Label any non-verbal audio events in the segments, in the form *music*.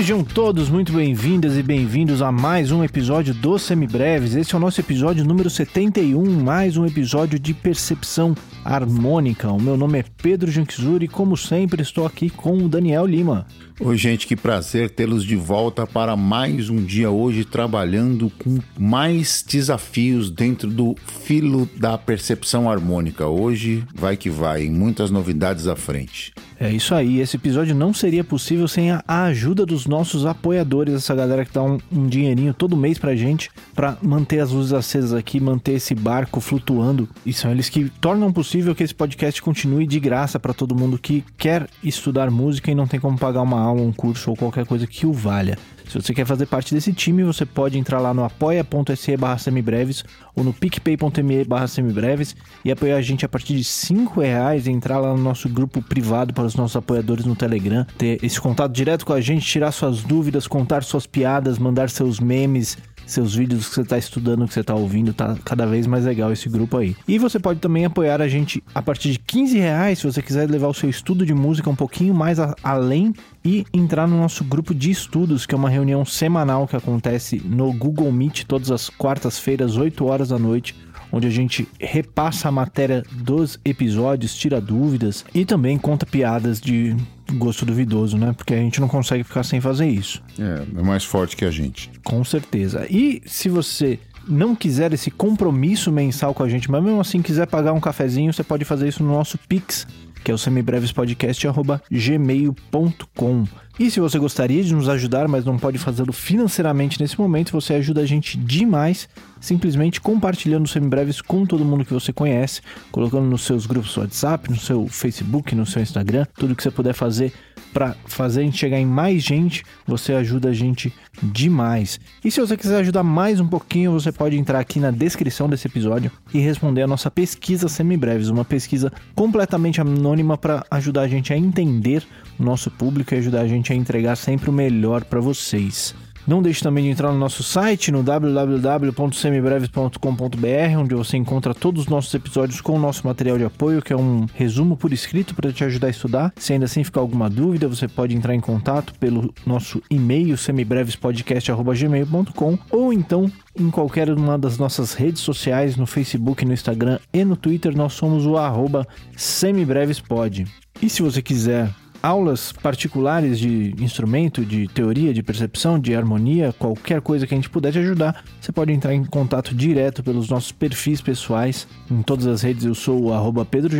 Sejam todos muito bem-vindas e bem-vindos a mais um episódio do Semibreves. Esse é o nosso episódio número 71, mais um episódio de percepção harmônica. O meu nome é Pedro Janquizuri e, como sempre, estou aqui com o Daniel Lima. Oi, gente, que prazer tê-los de volta para mais um dia hoje trabalhando com mais desafios dentro do filo da percepção harmônica. Hoje vai que vai, muitas novidades à frente. É isso aí, esse episódio não seria possível sem a ajuda dos nossos apoiadores, essa galera que dá um, um dinheirinho todo mês pra gente, para manter as luzes acesas aqui, manter esse barco flutuando. E são eles que tornam possível que esse podcast continue de graça para todo mundo que quer estudar música e não tem como pagar uma aula, um curso ou qualquer coisa que o valha. Se você quer fazer parte desse time, você pode entrar lá no apoia.se barra semibreves ou no picpay.me barra semibreves e apoiar a gente a partir de 5 reais, entrar lá no nosso grupo privado para os nossos apoiadores no Telegram, ter esse contato direto com a gente, tirar suas dúvidas, contar suas piadas, mandar seus memes, seus vídeos que você está estudando, que você está ouvindo, tá cada vez mais legal esse grupo aí. E você pode também apoiar a gente a partir de 15 reais, se você quiser levar o seu estudo de música um pouquinho mais a, além e entrar no nosso grupo de estudos, que é uma reunião semanal que acontece no Google Meet todas as quartas-feiras, 8 horas da noite onde a gente repassa a matéria dos episódios, tira dúvidas e também conta piadas de gosto duvidoso, né? Porque a gente não consegue ficar sem fazer isso. É, é mais forte que a gente. Com certeza. E se você não quiser esse compromisso mensal com a gente, mas mesmo assim quiser pagar um cafezinho, você pode fazer isso no nosso Pix, que é o semibrevespodcast.gmail.com. E se você gostaria de nos ajudar, mas não pode fazê-lo financeiramente nesse momento, você ajuda a gente demais simplesmente compartilhando os semibreves com todo mundo que você conhece, colocando nos seus grupos WhatsApp, no seu Facebook, no seu Instagram, tudo que você puder fazer para fazer a gente chegar em mais gente, você ajuda a gente demais. E se você quiser ajudar mais um pouquinho, você pode entrar aqui na descrição desse episódio e responder a nossa pesquisa semibreves, uma pesquisa completamente anônima para ajudar a gente a entender o nosso público e ajudar a gente a entregar sempre o melhor para vocês. Não deixe também de entrar no nosso site no www.semibreves.com.br, onde você encontra todos os nossos episódios com o nosso material de apoio, que é um resumo por escrito para te ajudar a estudar. Se ainda assim ficar alguma dúvida, você pode entrar em contato pelo nosso e-mail semibrevespodcast@gmail.com ou então em qualquer uma das nossas redes sociais, no Facebook, no Instagram e no Twitter, nós somos o arroba semibrevespod. E se você quiser aulas particulares de instrumento, de teoria, de percepção, de harmonia, qualquer coisa que a gente puder te ajudar, você pode entrar em contato direto pelos nossos perfis pessoais. Em todas as redes eu sou o arroba Pedro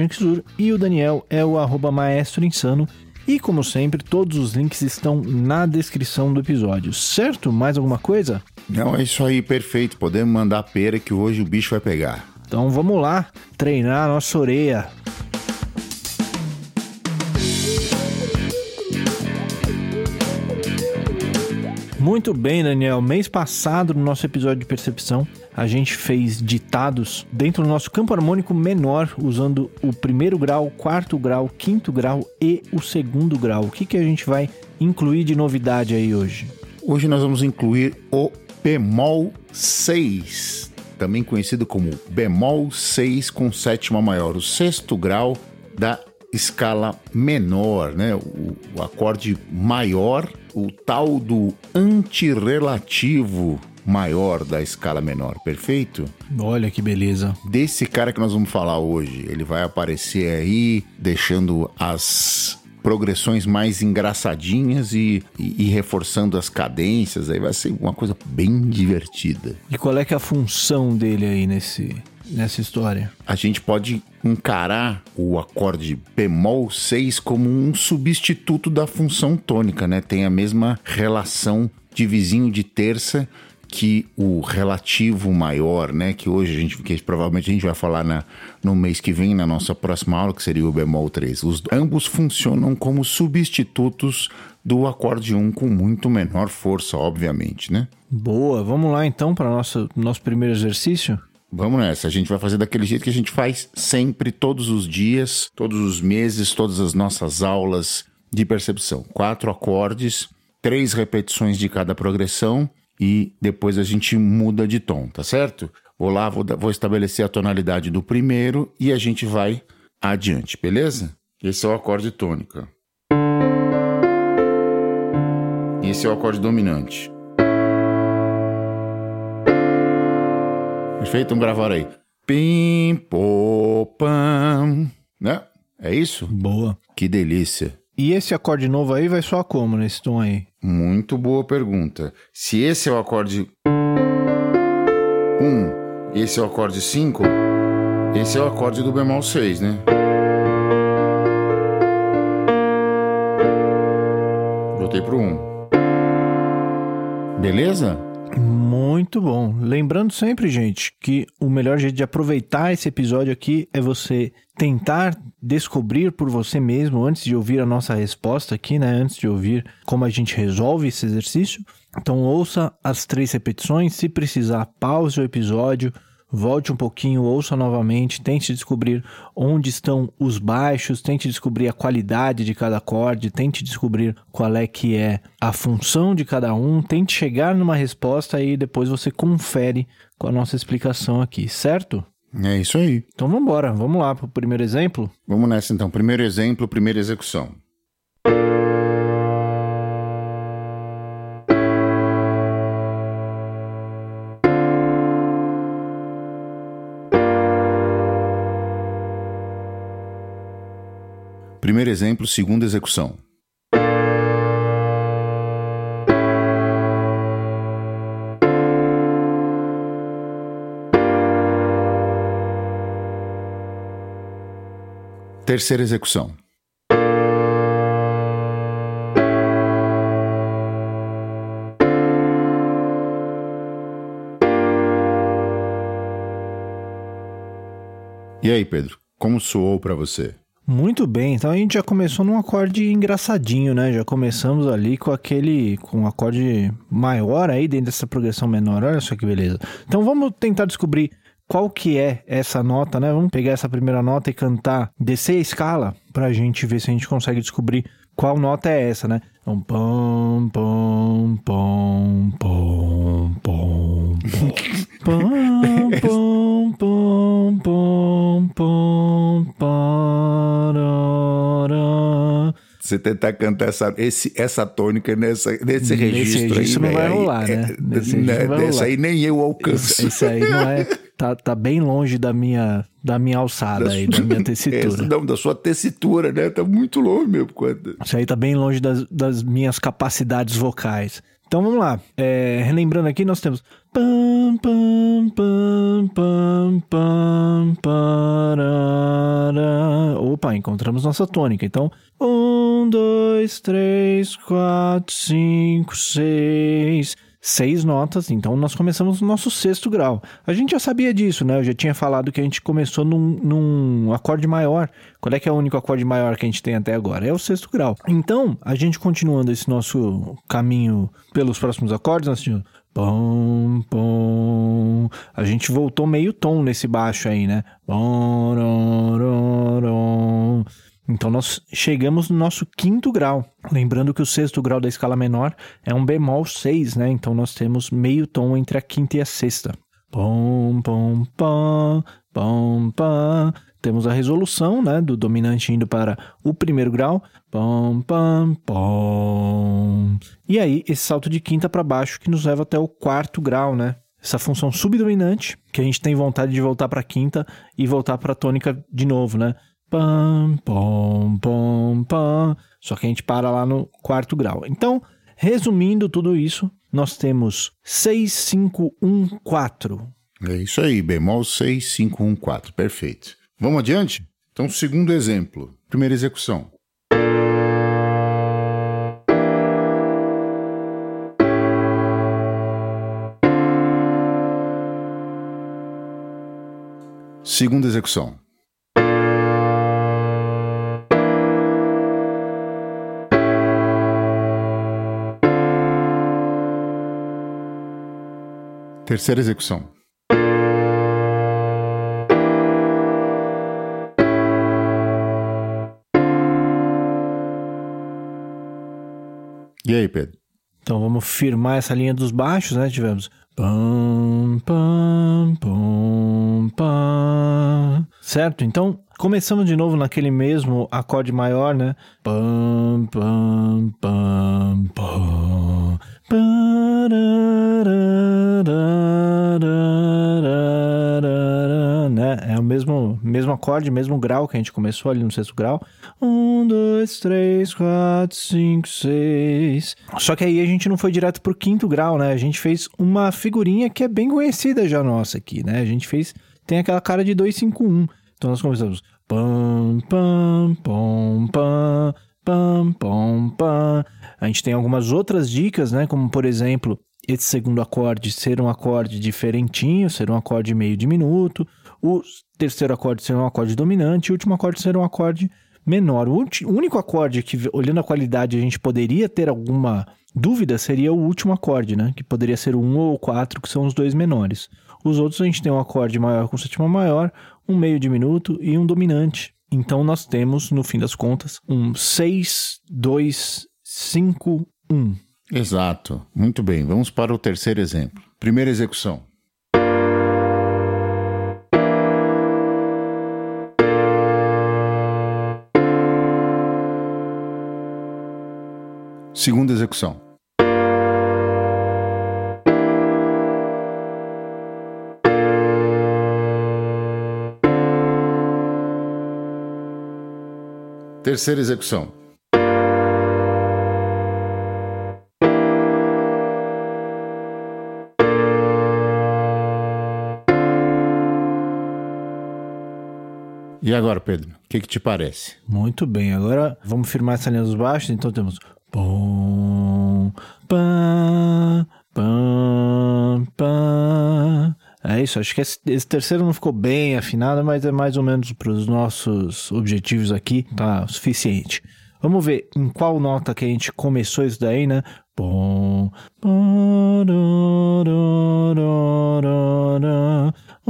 e o Daniel é o arroba Maestro Insano. E como sempre, todos os links estão na descrição do episódio, certo? Mais alguma coisa? Não, é isso aí, perfeito. Podemos mandar pera que hoje o bicho vai pegar. Então vamos lá, treinar a nossa orelha. Muito bem, Daniel. Mês passado, no nosso episódio de percepção, a gente fez ditados dentro do nosso campo harmônico menor, usando o primeiro grau, quarto grau, quinto grau e o segundo grau. O que, que a gente vai incluir de novidade aí hoje? Hoje nós vamos incluir o bemol 6, também conhecido como bemol 6 com sétima maior, o sexto grau da escala menor, né? O, o acorde maior, o tal do antirrelativo maior da escala menor, perfeito? Olha que beleza. Desse cara que nós vamos falar hoje, ele vai aparecer aí deixando as progressões mais engraçadinhas e, e, e, reforçando as cadências, aí vai ser uma coisa bem divertida. E qual é que é a função dele aí nesse nessa história? A gente pode encarar o acorde bemol 6 como um substituto da função tônica, né? Tem a mesma relação de vizinho de terça que o relativo maior, né? Que hoje a gente, que provavelmente a gente vai falar na, no mês que vem, na nossa próxima aula, que seria o bemol 3. Os, ambos funcionam como substitutos do acorde 1 com muito menor força, obviamente, né? Boa, vamos lá então para nosso nosso primeiro exercício. Vamos nessa, a gente vai fazer daquele jeito que a gente faz sempre, todos os dias, todos os meses, todas as nossas aulas de percepção. Quatro acordes, três repetições de cada progressão e depois a gente muda de tom, tá certo? Vou lá, vou, vou estabelecer a tonalidade do primeiro e a gente vai adiante, beleza? Esse é o acorde tônica. Esse é o acorde dominante. Perfeito? Vamos gravar aí. Pim, pô, pam. Né? É isso? Boa. Que delícia. E esse acorde novo aí vai soar como nesse tom aí? Muito boa pergunta. Se esse é o acorde 1, um, esse é o acorde 5, esse é o acorde do bemol 6, né? Voltei pro 1. Um. Beleza? Muito bom. Lembrando sempre, gente, que o melhor jeito de aproveitar esse episódio aqui é você tentar descobrir por você mesmo antes de ouvir a nossa resposta aqui, né? Antes de ouvir como a gente resolve esse exercício. Então ouça as três repetições, se precisar, pause o episódio, volte um pouquinho, ouça novamente, tente descobrir onde estão os baixos, tente descobrir a qualidade de cada acorde, tente descobrir qual é que é a função de cada um, tente chegar numa resposta e depois você confere com a nossa explicação aqui, certo? É isso aí. Então vamos embora, vamos lá para o primeiro exemplo? Vamos nessa então. Primeiro exemplo, primeira execução. Primeiro exemplo, segunda execução. Terceira execução. E aí, Pedro, como soou para você? Muito bem, então a gente já começou num acorde engraçadinho, né? Já começamos ali com aquele, com um acorde maior aí dentro dessa progressão menor. Olha só que beleza. Então vamos tentar descobrir qual que é essa nota, né? Vamos pegar essa primeira nota e cantar, descer a escala pra gente ver se a gente consegue descobrir qual nota é essa, né? Então, pom, pom, pom, pom, pom, pom, *laughs* você tentar cantar essa, esse, essa tônica nessa, nesse registro, registro aí, não vai rolar, é, né? Nesse né, vai rolar. aí nem eu alcanço. Isso, isso aí não é tá, tá bem longe da minha, da minha alçada da aí, sua, da minha tessitura. É, não, da sua tessitura, né? Tá muito longe mesmo. Isso aí tá bem longe das, das minhas capacidades vocais. Então vamos lá. É, relembrando aqui, nós temos. Opa, encontramos nossa tônica. Então. Um, dois, três, quatro, cinco, seis seis notas, então nós começamos no nosso sexto grau. A gente já sabia disso, né? Eu já tinha falado que a gente começou num, num acorde maior. Qual é que é o único acorde maior que a gente tem até agora? É o sexto grau. Então, a gente continuando esse nosso caminho pelos próximos acordes, nós tínhamos Pom, pom. A gente voltou meio tom nesse baixo aí, né? Rom, rom, rom. Então nós chegamos no nosso quinto grau. Lembrando que o sexto grau da escala menor é um bemol 6, né? Então nós temos meio tom entre a quinta e a sexta. Pom, pom, pom, pom, pom. Temos a resolução, né, do dominante indo para o primeiro grau. Pom, pom, pom. E aí esse salto de quinta para baixo que nos leva até o quarto grau, né? Essa função subdominante que a gente tem vontade de voltar para a quinta e voltar para a tônica de novo, né? Pam, pom, pom, pam. Só que a gente para lá no quarto grau. Então, resumindo tudo isso, nós temos 6, 5, 1, 4. É isso aí, bemol 6, 5, 1, 4. Perfeito. Vamos adiante? Então, segundo exemplo. Primeira execução. Segunda execução. Terceira execução. E aí, Pedro? Então vamos firmar essa linha dos baixos, né? Tivemos pam, pam, pam, pam. Certo? Então começamos de novo naquele mesmo acorde maior, né? Pam, pam, pam, pam. É o mesmo, mesmo acorde, mesmo grau que a gente começou ali no sexto grau. Um, dois, três, quatro, cinco, seis. Só que aí a gente não foi direto pro quinto grau, né? A gente fez uma figurinha que é bem conhecida já nossa aqui, né? A gente fez. Tem aquela cara de 251. Então nós começamos. Pam, pam, pam, pam, pam, pam, pam. A gente tem algumas outras dicas, né? Como, por exemplo, esse segundo acorde ser um acorde diferentinho, ser um acorde meio diminuto. O terceiro acorde ser um acorde dominante. E o último acorde ser um acorde menor. O único acorde que, olhando a qualidade, a gente poderia ter alguma dúvida seria o último acorde, né? Que poderia ser o 1 ou o 4, que são os dois menores. Os outros a gente tem um acorde maior com sétima maior, um meio diminuto e um dominante. Então nós temos, no fim das contas, um 6, 2, 5, 1. Exato. Muito bem. Vamos para o terceiro exemplo. Primeira execução. Segunda execução. Terceira execução. E agora, Pedro, o que, que, te parece? Muito bem, agora vamos firmar essa linha dos baixos. Então temos pam, pam, pam. É isso, acho que esse, esse, terceiro não ficou bem afinado, mas é mais ou menos para os nossos objetivos aqui, tá suficiente. Vamos ver em qual nota que a gente começou isso daí, né? Bom.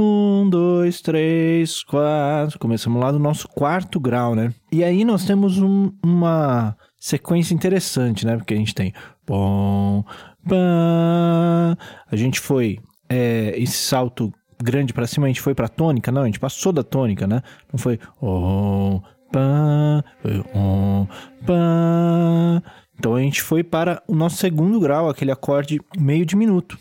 Um, dois, três, quatro. Começamos lá do nosso quarto grau, né? E aí nós temos um, uma sequência interessante, né? Porque a gente tem. Bom. A gente foi. É, esse salto grande para cima, a gente foi para tônica? Não, a gente passou da tônica, né? Não foi. Então a gente foi para o nosso segundo grau, aquele acorde meio diminuto.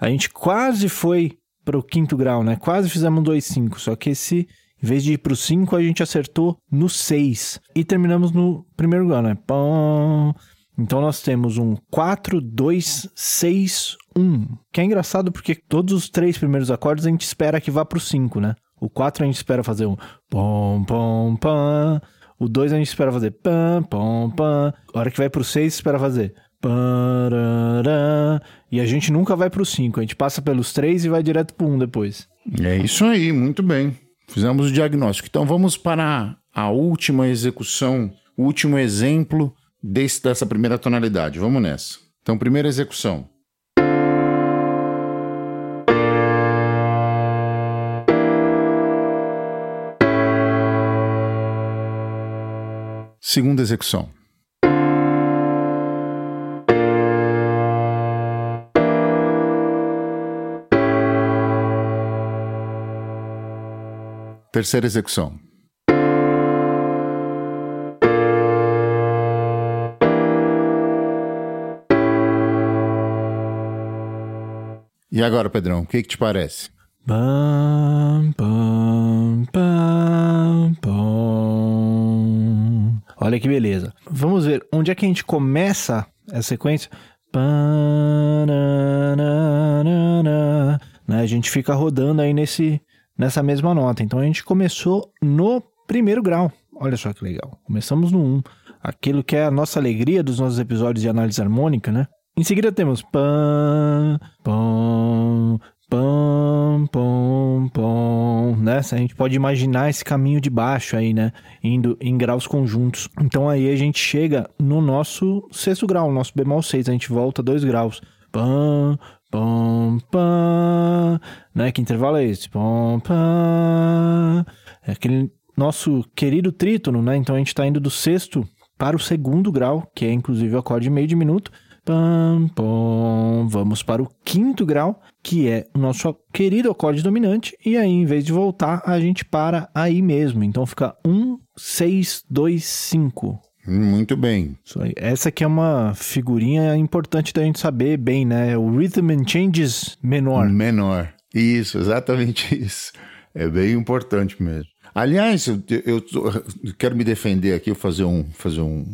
A gente quase foi para o quinto grau, né? Quase fizemos um 2-5, só que esse, em vez de ir para o 5, a gente acertou no 6. E terminamos no primeiro grau, né? Então nós temos um 4, 2, 6, 1. Que é engraçado porque todos os três primeiros acordes a gente espera que vá para o 5, né? O 4 a gente espera fazer um pom, pom, pam. O 2 a gente espera fazer pam, pom, pam. A hora que vai pro 6, espera fazer. E a gente nunca vai pro 5. A gente passa pelos 3 e vai direto pro 1 um depois. É isso aí, muito bem. Fizemos o diagnóstico. Então vamos para a última execução, o último exemplo desse, dessa primeira tonalidade. Vamos nessa. Então, primeira execução. Segunda execução. Terceira execução. E agora, Pedrão, o que, que te parece? Olha que beleza. Vamos ver onde é que a gente começa essa sequência. Né? A gente fica rodando aí nesse, nessa mesma nota. Então a gente começou no primeiro grau. Olha só que legal. Começamos no 1. Aquilo que é a nossa alegria dos nossos episódios de análise harmônica, né? Em seguida temos pam, pam, pam, pam, pam, né? A gente pode imaginar esse caminho de baixo aí, né? Indo em graus conjuntos. Então aí a gente chega no nosso sexto grau, nosso bemol 6, a gente volta dois graus. Pam, pam, né? Que intervalo é esse? Pam. É aquele nosso querido trítono, né? Então a gente está indo do sexto para o segundo grau, que é inclusive o acorde meio diminuto. Pam, pam. Vamos para o quinto grau, que é o nosso querido acorde dominante. E aí, em vez de voltar, a gente para aí mesmo. Então fica 1, 6, 2, 5. Muito bem. Essa aqui é uma figurinha importante da gente saber bem, né? O Rhythm and Changes menor. Menor. Isso, exatamente *laughs* isso. É bem importante mesmo. Aliás, eu, eu, eu quero me defender aqui, fazer, um, fazer um,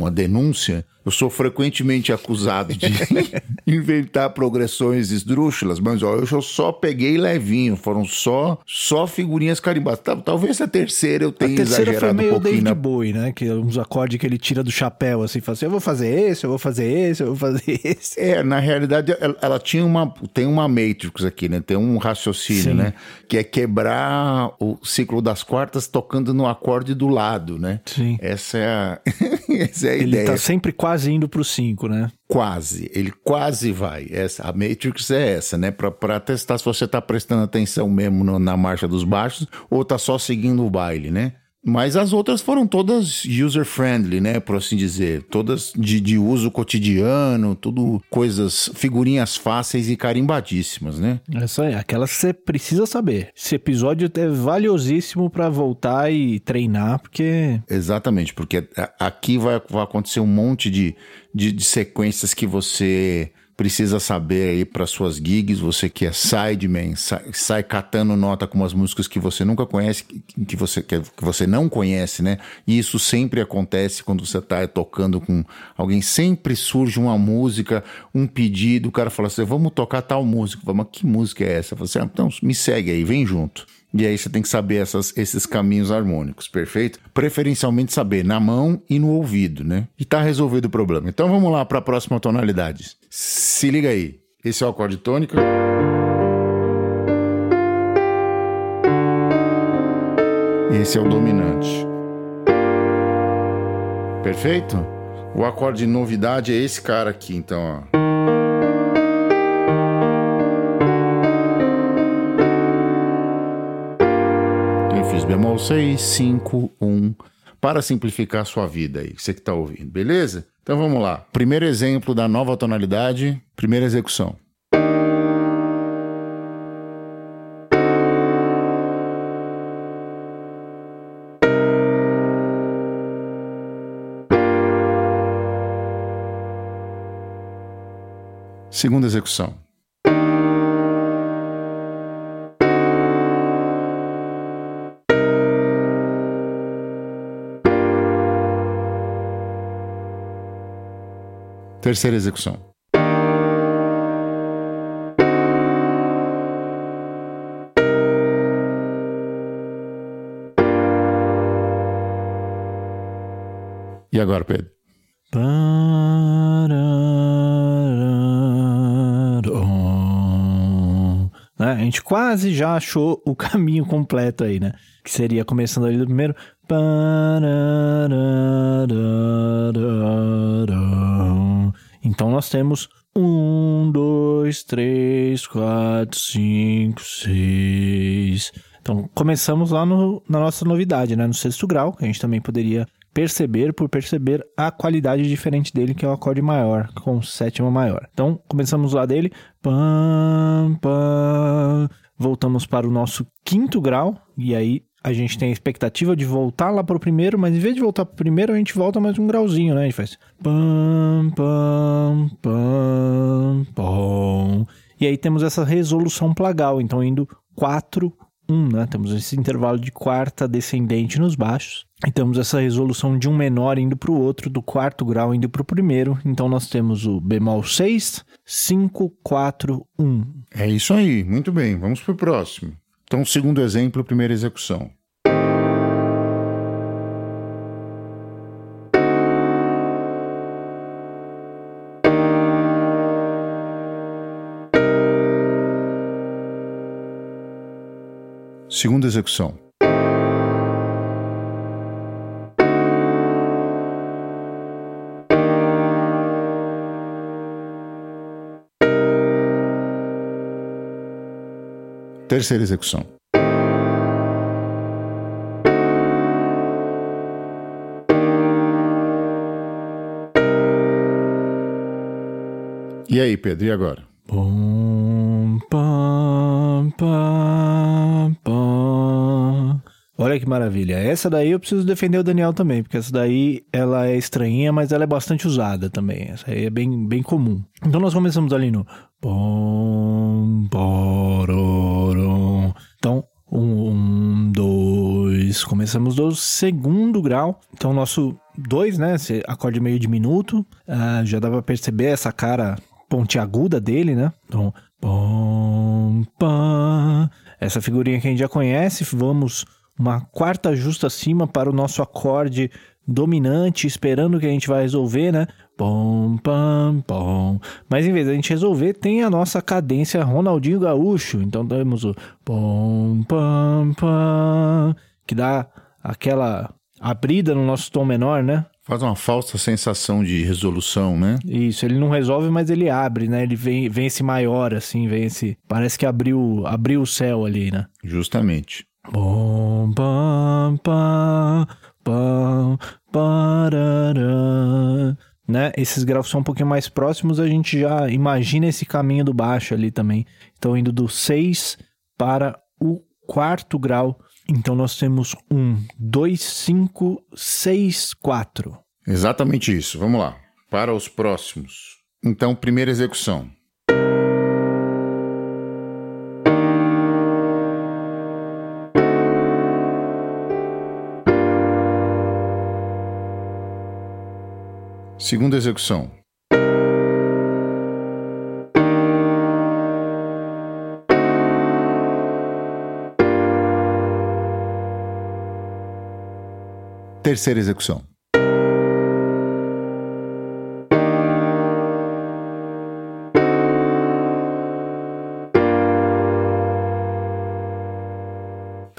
uma denúncia eu sou frequentemente acusado de *laughs* inventar progressões esdrúxulas, mas ó, eu só peguei levinho, foram só só figurinhas carimbadas. Talvez a terceira eu tenha a terceira exagerado foi meio um pouquinho. David na... Bowie, né? Que é uns acordes que ele tira do chapéu, assim, fala assim, eu vou fazer esse, eu vou fazer esse, eu vou fazer *laughs* esse. É, na realidade, ela, ela tinha uma, tem uma matrix aqui, né? Tem um raciocínio, Sim. né? Que é quebrar o ciclo das quartas tocando no acorde do lado, né? Sim. Essa é a, *laughs* Essa é a ele ideia. Ele tá sempre quase indo para o 5, né? Quase, ele quase vai. Essa, a Matrix é essa, né? Para testar se você está prestando atenção mesmo no, na marcha dos baixos ou está só seguindo o baile, né? Mas as outras foram todas user-friendly, né? Por assim dizer. Todas de, de, uso cotidiano, tudo coisas, figurinhas fáceis e carimbadíssimas, né? Essa é, aquelas que você precisa saber. Esse episódio é valiosíssimo para voltar e treinar, porque. Exatamente, porque aqui vai, vai acontecer um monte de, de, de sequências que você precisa saber aí para suas gigs, você que é sideman, sai, sai, catando nota com umas músicas que você nunca conhece, que você, que você não conhece, né? E isso sempre acontece quando você está tocando com alguém, sempre surge uma música, um pedido, o cara fala assim, vamos tocar tal música, mas que música é essa? Você, ah, então me segue aí, vem junto. E aí você tem que saber essas, esses caminhos harmônicos, perfeito? Preferencialmente saber na mão e no ouvido, né? E tá resolvido o problema. Então vamos lá para a próxima tonalidade. Se liga aí. Esse é o acorde tônico. Esse é o dominante. Perfeito? O acorde de novidade é esse cara aqui, então, ó. Bemol 6, 5, 1, para simplificar a sua vida aí, você que está ouvindo, beleza? Então vamos lá. Primeiro exemplo da nova tonalidade, primeira execução. Segunda execução. Terceira execução. E agora, Pedro? Né, a gente quase já achou o *laughs* caminho completo aí, né? Que seria começando ali do primeiro. Então nós temos um, dois, três, quatro, cinco, seis. Então começamos lá no, na nossa novidade, né? No sexto grau, que a gente também poderia perceber por perceber a qualidade diferente dele, que é o acorde maior, com sétima maior. Então começamos lá dele. Pam, pam. Voltamos para o nosso quinto grau, e aí a gente tem a expectativa de voltar lá para o primeiro, mas em vez de voltar para o primeiro, a gente volta mais um grauzinho, né? A gente faz pam, pam, pam, pam. E aí temos essa resolução plagal, então indo 4, 1, né? Temos esse intervalo de quarta descendente nos baixos. E temos essa resolução de um menor indo para o outro, do quarto grau indo para o primeiro. Então nós temos o bemol 6, 5, 4, 1. É isso aí, muito bem. Vamos para o próximo. Então, segundo exemplo, primeira execução. Segunda execução. Terceira execução. E aí, Pedro, e agora? Pam, pam, pam. Olha que maravilha. Essa daí eu preciso defender o Daniel também, porque essa daí ela é estranhinha, mas ela é bastante usada também. Essa aí é bem, bem comum. Então nós começamos ali no Então, um, dois. Começamos do segundo grau. Então, nosso dois, né? Esse acorde meio diminuto. Uh, já dá pra perceber essa cara pontiaguda dele, né? Então, bom, pam. Essa figurinha que a gente já conhece. Vamos uma quarta justa acima para o nosso acorde dominante, esperando que a gente vai resolver, né? Pom, pam, pom. Mas em vez de a gente resolver, tem a nossa cadência Ronaldinho Gaúcho. Então temos o pom, pam, pam, que dá aquela abrida no nosso tom menor, né? Faz uma falsa sensação de resolução, né? Isso, ele não resolve, mas ele abre, né? Ele vem, vem esse maior, assim, vem esse. Parece que abriu, abriu o céu ali, né? Justamente. Bom, pam, pam, pam. Né? Esses graus são um pouquinho mais próximos, a gente já imagina esse caminho do baixo ali também. Então, indo do 6 para o quarto grau. Então, nós temos um, dois, cinco, seis, quatro. Exatamente isso. Vamos lá. Para os próximos. Então, primeira execução. Segunda execução. Terceira execução.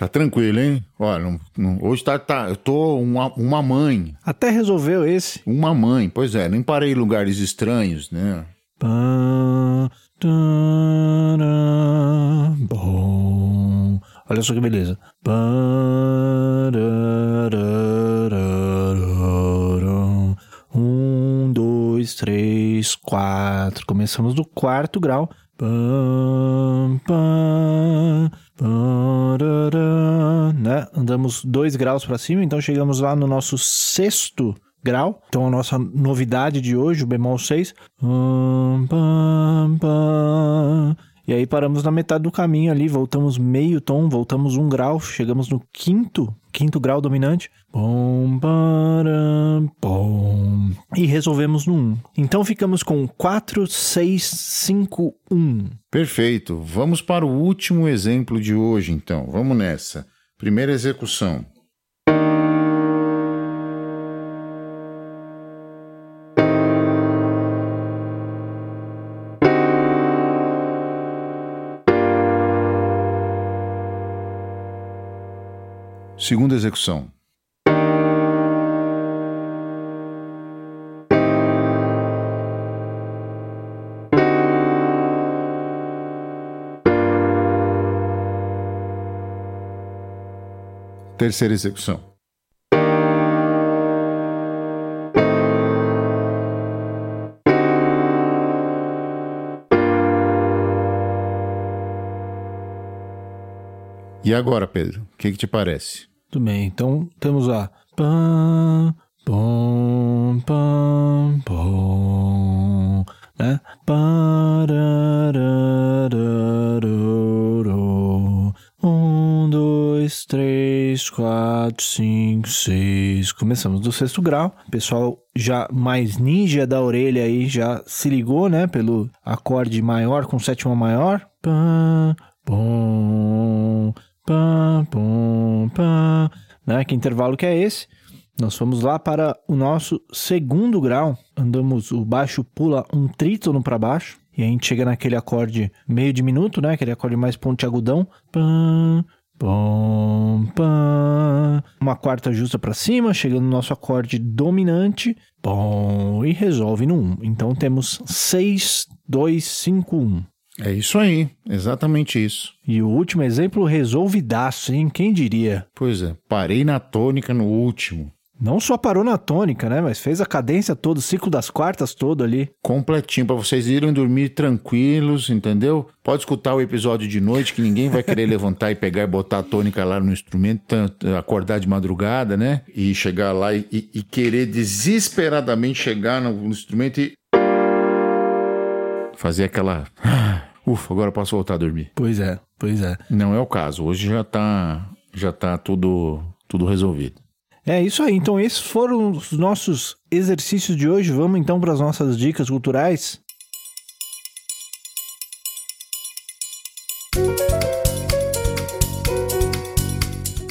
Tá tranquilo, hein? Olha, não, não, hoje tá, tá. Eu tô uma, uma mãe. Até resolveu esse. Uma mãe, pois é, nem parei em lugares estranhos, né? bom. Olha só que beleza. Um, dois, três, quatro. Começamos do quarto grau. Pam, pam, né? Andamos dois graus para cima, então chegamos lá no nosso sexto grau. Então a nossa novidade de hoje, o bemol 6. E aí paramos na metade do caminho ali, voltamos meio tom, voltamos um grau, chegamos no quinto, quinto grau dominante. Bom, param, bom. E resolvemos no 1. Então ficamos com 4, 6, 5, 1. Perfeito. Vamos para o último exemplo de hoje, então. Vamos nessa. Primeira execução. Segunda execução. Terceira execução. E agora, Pedro, o que, que te parece? Muito bem, então temos a pam, pom, pam, pom, né? Um, dois, três, quatro, cinco, seis. Começamos do sexto grau. Pessoal já mais ninja da orelha aí já se ligou, né? Pelo acorde maior com sétima maior. Pam, pom, pam, pom, pam, né? Que intervalo que é esse? Nós fomos lá para o nosso segundo grau. Andamos, o baixo pula um trítono para baixo. E a gente chega naquele acorde meio diminuto, né? Aquele acorde mais pontiagudão. Pam, pom, pam. Uma quarta justa para cima, chegando no nosso acorde dominante. Pom, e resolve no 1. Então temos 6, 2, 5, 1. É isso aí, exatamente isso. E o último exemplo resolvidaço, hein? Quem diria? Pois é, parei na tônica no último. Não só parou na tônica, né? Mas fez a cadência toda, o ciclo das quartas todo ali. Completinho, para vocês irem dormir tranquilos, entendeu? Pode escutar o episódio de noite, que ninguém vai querer *laughs* levantar e pegar e botar a tônica lá no instrumento, acordar de madrugada, né? E chegar lá e, e querer desesperadamente chegar no instrumento e. Fazer aquela. Ufa, agora posso voltar a dormir. Pois é, pois é. Não é o caso. Hoje já tá, já tá tudo, tudo resolvido. É isso aí. Então, esses foram os nossos exercícios de hoje. Vamos então para as nossas dicas culturais.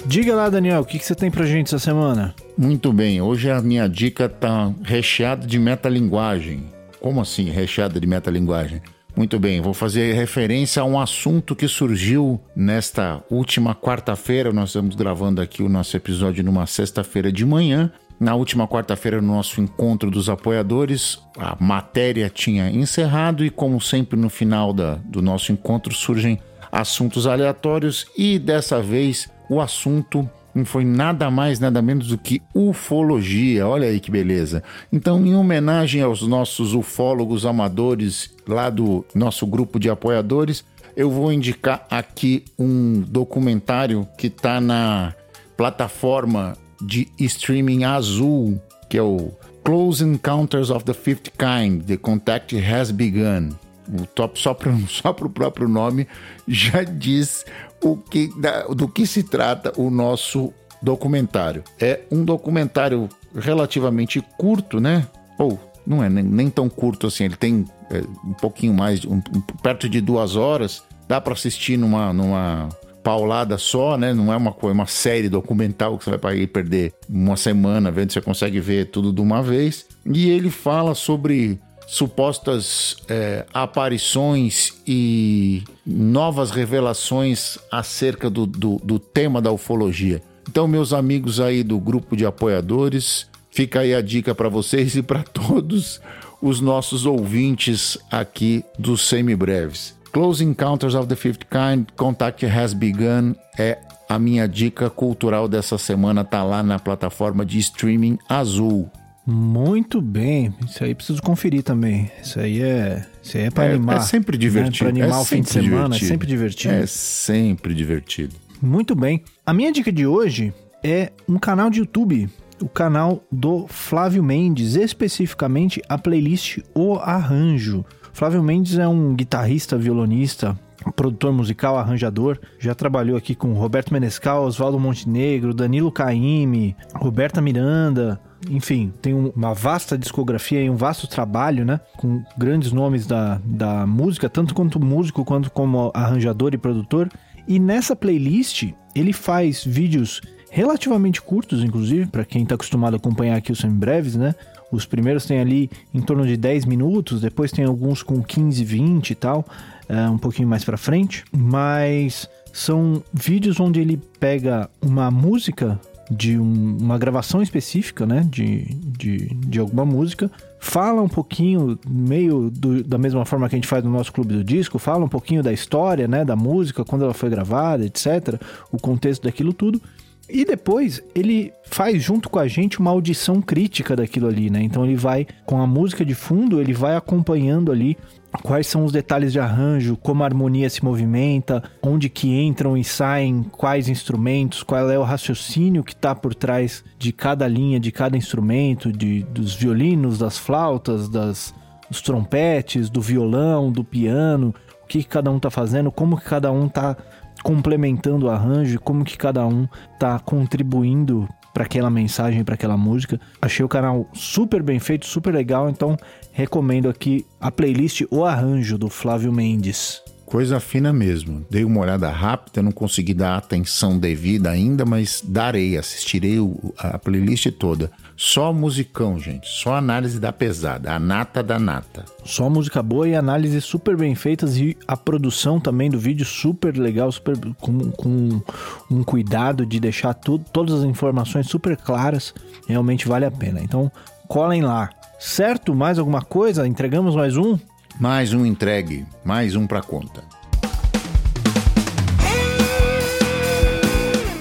Diga lá, Daniel, o que, que você tem pra gente essa semana? Muito bem, hoje a minha dica tá recheada de metalinguagem. Como assim, recheada de metalinguagem? Muito bem, vou fazer referência a um assunto que surgiu nesta última quarta-feira. Nós estamos gravando aqui o nosso episódio numa sexta-feira de manhã. Na última quarta-feira, no nosso encontro dos apoiadores, a matéria tinha encerrado e, como sempre, no final da, do nosso encontro surgem assuntos aleatórios e dessa vez o assunto não foi nada mais, nada menos do que ufologia. Olha aí que beleza. Então, em homenagem aos nossos ufólogos amadores lá do nosso grupo de apoiadores, eu vou indicar aqui um documentário que está na plataforma de streaming azul, que é o Close Encounters of the Fifth Kind: The Contact Has Begun. O top só para o *laughs* próprio nome já diz o que, da, do que se trata o nosso documentário. É um documentário relativamente curto, né? Ou não é nem, nem tão curto assim, ele tem é, um pouquinho mais, um, um, perto de duas horas. Dá para assistir numa, numa paulada só, né? Não é uma, uma série documental que você vai perder uma semana vendo, você consegue ver tudo de uma vez. E ele fala sobre supostas é, aparições e novas revelações acerca do, do, do, tema da ufologia. Então, meus amigos aí do grupo de apoiadores, fica aí a dica para vocês e para todos os nossos ouvintes aqui dos semibreves. Close Encounters of the Fifth Kind, Contact Has Begun é a minha dica cultural dessa semana, tá lá na plataforma de streaming Azul. Muito bem, isso aí preciso conferir também. Isso aí é, isso aí é para é, animar. É sempre divertido. Né? Para animar é o fim de semana, divertido. é sempre divertido. É sempre divertido. Muito bem. A minha dica de hoje é um canal de YouTube, o canal do Flávio Mendes, especificamente a playlist O Arranjo. Flávio Mendes é um guitarrista, violonista, produtor musical, arranjador. Já trabalhou aqui com Roberto Menescal, Oswaldo Montenegro, Danilo Caime, Roberta Miranda, enfim, tem uma vasta discografia e um vasto trabalho, né? Com grandes nomes da, da música, tanto quanto músico quanto como arranjador e produtor. E nessa playlist, ele faz vídeos relativamente curtos, inclusive, para quem está acostumado a acompanhar aqui os semi-breves, né? Os primeiros tem ali em torno de 10 minutos, depois tem alguns com 15, 20 e tal, é, um pouquinho mais para frente, mas são vídeos onde ele pega uma música de um, uma gravação específica, né, de, de, de alguma música, fala um pouquinho, meio do, da mesma forma que a gente faz no nosso clube do disco, fala um pouquinho da história, né, da música, quando ela foi gravada, etc., o contexto daquilo tudo. E depois ele faz junto com a gente uma audição crítica daquilo ali, né? Então ele vai com a música de fundo, ele vai acompanhando ali quais são os detalhes de arranjo, como a harmonia se movimenta, onde que entram e saem? Quais instrumentos, qual é o raciocínio que está por trás de cada linha, de cada instrumento, de, dos violinos, das flautas, das, dos trompetes, do violão, do piano, o que, que cada um está fazendo, como que cada um está complementando o arranjo, como que cada um está contribuindo para aquela mensagem, para aquela música. Achei o canal super bem feito, super legal, então recomendo aqui a playlist O Arranjo do Flávio Mendes. Coisa fina mesmo. Dei uma olhada rápida, não consegui dar atenção devida ainda, mas darei, assistirei a playlist toda. Só musicão, gente. Só análise da pesada. A nata da nata. Só música boa e análise super bem feitas e a produção também do vídeo super legal, super com, com um cuidado de deixar todas as informações super claras. Realmente vale a pena. Então, colhem lá. Certo? Mais alguma coisa? Entregamos mais um? Mais um entregue. Mais um pra conta.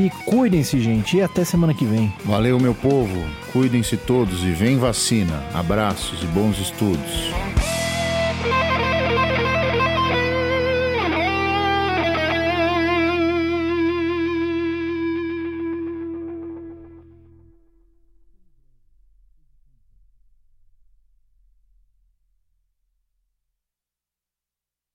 aqui. Cuidem-se, gente, e até semana que vem. Valeu, meu povo. Cuidem-se todos e vem vacina. Abraços e bons estudos.